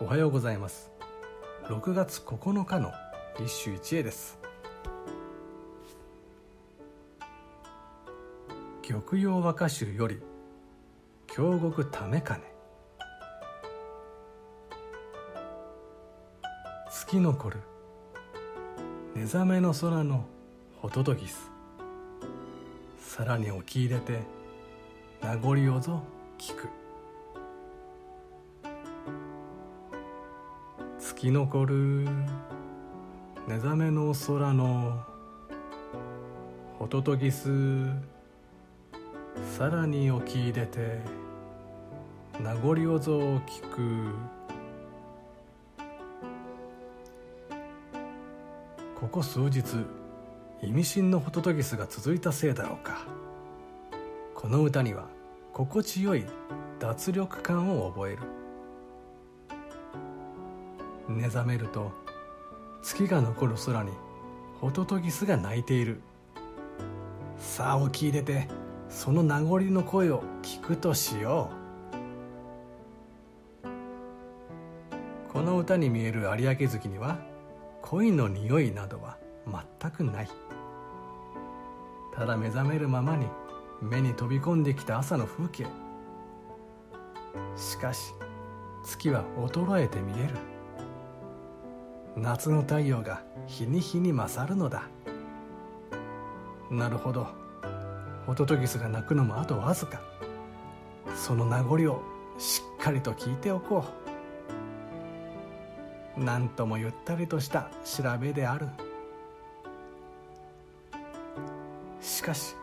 おはようございます。6月9日の一首一会です。玉葉和歌集より京極ためかね月残る寝覚めの空のホトトギスさらに起き入れて名残をぞ聞く。月残る。寝覚めの空の。ホトトギス。さらに起き入れて。名残をぞ聞く。ここ数日意味深のホトトギスが続いたせいだろうか。この歌には心地よい脱力感を覚える。目覚めると月が残る空にホトトギスが鳴いている。さあ起き入れてその名残の声を聞くとしよう。この歌に見える有明月には恋の匂いなどは全くない。ただ目覚めるままに目に飛び込んできた朝の風景。しかし月は衰えて見える。夏の太陽が日に日に勝るのだ。なるほど。ホトトギスが鳴くのもあとわずか。その名残をしっかりと聞いておこう。なんともゆったりとした調べである。しかし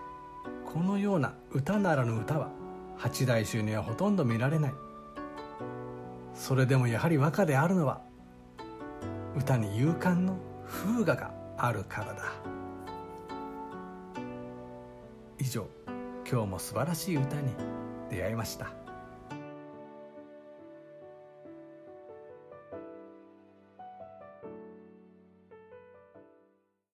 このような歌ならぬ歌は八代衆にはほとんど見られない。それでもやはり和歌であるのは歌に勇敢の風雅があるからだ。以上今日も素晴らしい歌に出会いました。